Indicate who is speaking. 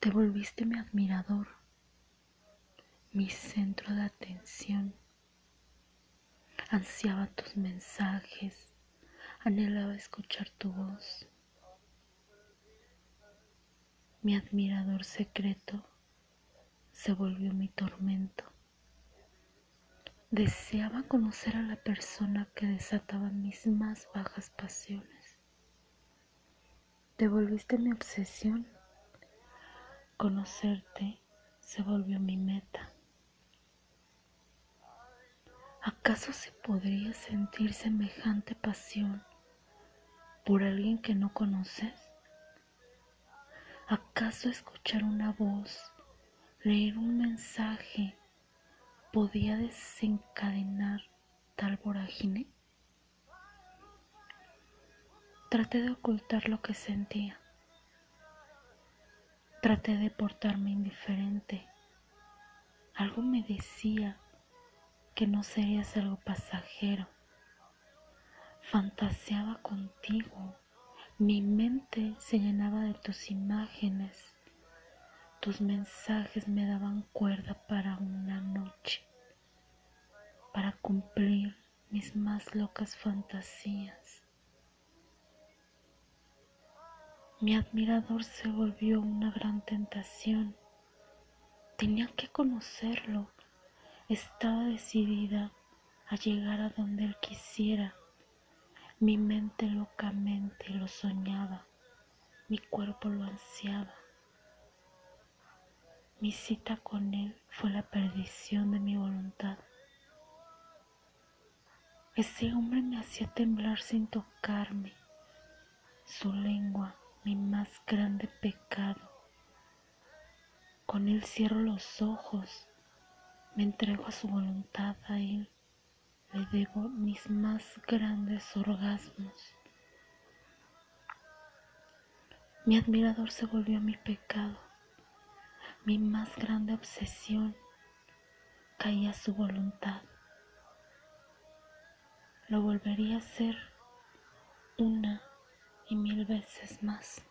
Speaker 1: Te volviste mi admirador, mi centro de atención. Ansiaba tus mensajes, anhelaba escuchar tu voz. Mi admirador secreto se volvió mi tormento. Deseaba conocer a la persona que desataba mis más bajas pasiones. Te volviste mi obsesión. Conocerte se volvió mi meta. ¿Acaso se podría sentir semejante pasión por alguien que no conoces? ¿Acaso escuchar una voz, leer un mensaje, podía desencadenar tal vorágine? Traté de ocultar lo que sentía. Traté de portarme indiferente. Algo me decía que no serías algo pasajero. Fantaseaba contigo. Mi mente se llenaba de tus imágenes. Tus mensajes me daban cuerda para una noche, para cumplir mis más locas fantasías. Mi admirador se volvió una gran tentación. Tenía que conocerlo. Estaba decidida a llegar a donde él quisiera. Mi mente locamente lo soñaba. Mi cuerpo lo ansiaba. Mi cita con él fue la perdición de mi voluntad. Ese hombre me hacía temblar sin tocarme. Su lengua, mi más grande pecado. Con él cierro los ojos, me entrego a su voluntad, a él le debo mis más grandes orgasmos. Mi admirador se volvió mi pecado mi más grande obsesión caía a su voluntad. Lo volvería a hacer una y mil veces más.